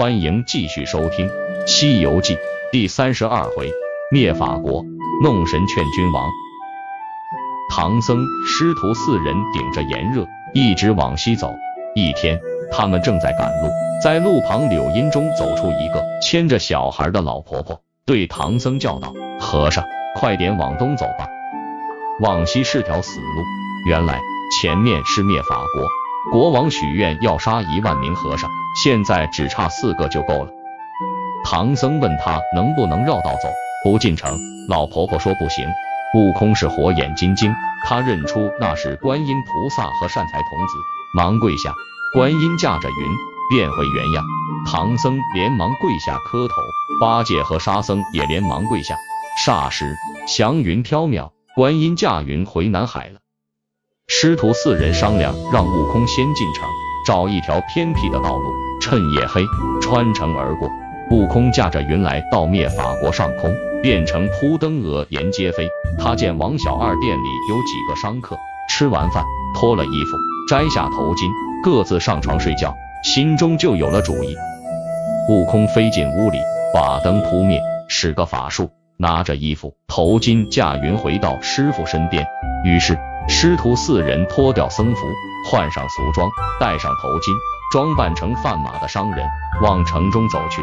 欢迎继续收听《西游记》第三十二回：灭法国，弄神劝君王。唐僧师徒四人顶着炎热，一直往西走。一天，他们正在赶路，在路旁柳荫中走出一个牵着小孩的老婆婆，对唐僧叫道：“和尚，快点往东走吧，往西是条死路。原来前面是灭法国。”国王许愿要杀一万名和尚，现在只差四个就够了。唐僧问他能不能绕道走，不进城。老婆婆说不行。悟空是火眼金睛，他认出那是观音菩萨和善财童子，忙跪下。观音驾着云变回原样，唐僧连忙跪下磕头，八戒和沙僧也连忙跪下。霎时祥云飘渺，观音驾云回南海了。师徒四人商量，让悟空先进城，找一条偏僻的道路，趁夜黑穿城而过。悟空驾着云来到灭法国上空，变成扑灯蛾沿街飞。他见王小二店里有几个商客，吃完饭脱了衣服，摘下头巾，各自上床睡觉，心中就有了主意。悟空飞进屋里，把灯扑灭，使个法术，拿着衣服头巾驾云回到师傅身边，于是。师徒四人脱掉僧服，换上俗装，戴上头巾，装扮成贩马的商人，往城中走去。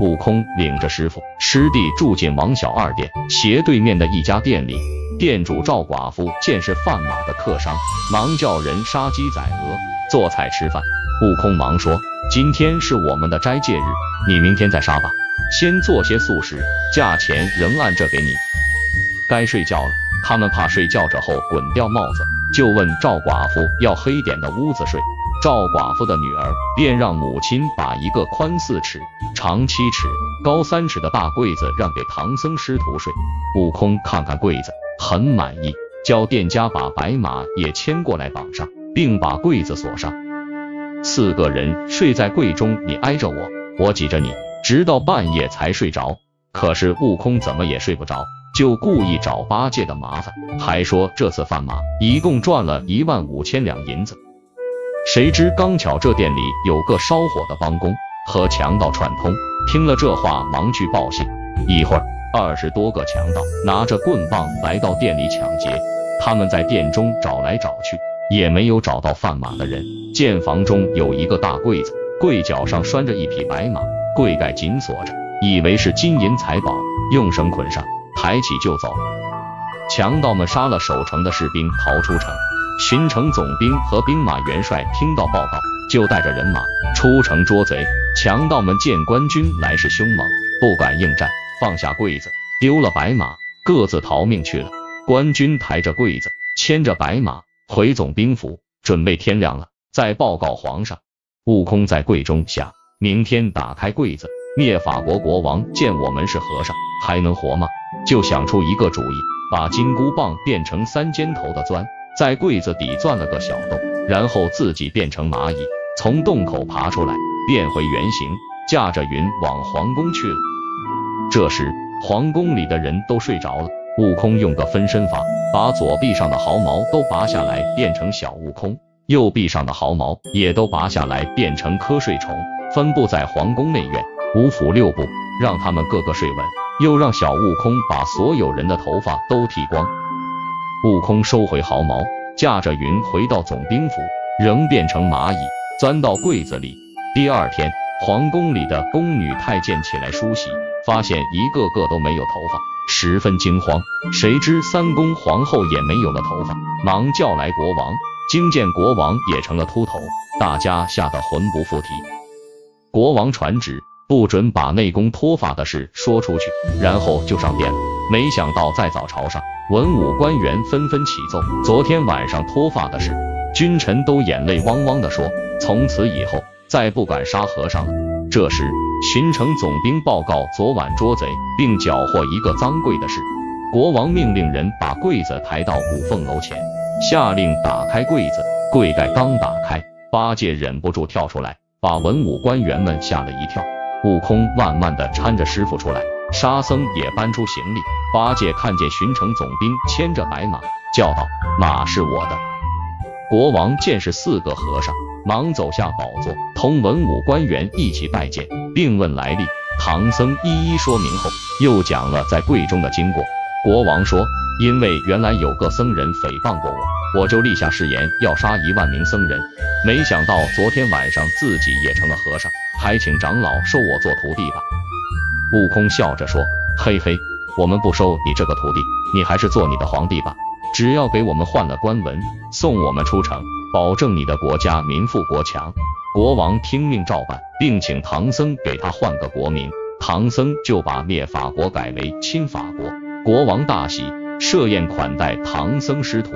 悟空领着师傅师弟住进王小二店斜对面的一家店里。店主赵寡妇见是贩马的客商，忙叫人杀鸡宰鹅，做菜吃饭。悟空忙说：“今天是我们的斋戒日，你明天再杀吧，先做些素食，价钱仍按这给你。该睡觉了。”他们怕睡觉着后滚掉帽子，就问赵寡妇要黑点的屋子睡。赵寡妇的女儿便让母亲把一个宽四尺、长七尺、高三尺的大柜子让给唐僧师徒睡。悟空看看柜子，很满意，叫店家把白马也牵过来绑上，并把柜子锁上。四个人睡在柜中，你挨着我，我挤着你，直到半夜才睡着。可是悟空怎么也睡不着。就故意找八戒的麻烦，还说这次贩马一共赚了一万五千两银子。谁知刚巧这店里有个烧火的帮工和强盗串通，听了这话忙去报信。一会儿，二十多个强盗拿着棍棒来到店里抢劫。他们在店中找来找去，也没有找到贩马的人。见房中有一个大柜子，柜角上拴着一匹白马，柜盖紧锁着，以为是金银财宝，用绳捆上。抬起就走，强盗们杀了守城的士兵，逃出城。巡城总兵和兵马元帅听到报告，就带着人马出城捉贼。强盗们见官军来势凶猛，不敢应战，放下柜子，丢了白马，各自逃命去了。官军抬着柜子，牵着白马回总兵府，准备天亮了再报告皇上。悟空在柜中想：明天打开柜子，灭法国国王见我们是和尚，还能活吗？就想出一个主意，把金箍棒变成三尖头的钻，在柜子底钻了个小洞，然后自己变成蚂蚁，从洞口爬出来，变回原形，驾着云往皇宫去了。这时，皇宫里的人都睡着了。悟空用个分身法，把左臂上的毫毛都拔下来，变成小悟空；右臂上的毫毛也都拔下来，变成瞌睡虫，分布在皇宫内院五府六部，让他们个个睡稳。又让小悟空把所有人的头发都剃光。悟空收回毫毛，驾着云回到总兵府，仍变成蚂蚁，钻到柜子里。第二天，皇宫里的宫女太监起来梳洗，发现一个个都没有头发，十分惊慌。谁知三宫皇后也没有了头发，忙叫来国王，惊见国王也成了秃头，大家吓得魂不附体。国王传旨。不准把内宫脱发的事说出去，然后就上殿了。没想到在早朝上，文武官员纷纷起奏昨天晚上脱发的事，君臣都眼泪汪汪地说，从此以后再不敢杀和尚了。这时，巡城总兵报告昨晚捉贼并缴获一个赃柜的事，国王命令人把柜子抬到五凤楼前，下令打开柜子。柜盖刚打开，八戒忍不住跳出来，把文武官员们吓了一跳。悟空慢慢的搀着师傅出来，沙僧也搬出行李。八戒看见巡城总兵牵着白马，叫道：“马是我的。”国王见是四个和尚，忙走下宝座，同文武官员一起拜见，并。问来历。唐僧一一说明后，又讲了在贵中的经过。国王说，因为原来有个僧人诽谤过我，我就立下誓言要杀一万名僧人。没想到昨天晚上自己也成了和尚，还请长老收我做徒弟吧。悟空笑着说：“嘿嘿，我们不收你这个徒弟，你还是做你的皇帝吧。只要给我们换了官文，送我们出城，保证你的国家民富国强。”国王听命照办，并请唐僧给他换个国名。唐僧就把灭法国改为亲法国。国王大喜，设宴款待唐僧师徒。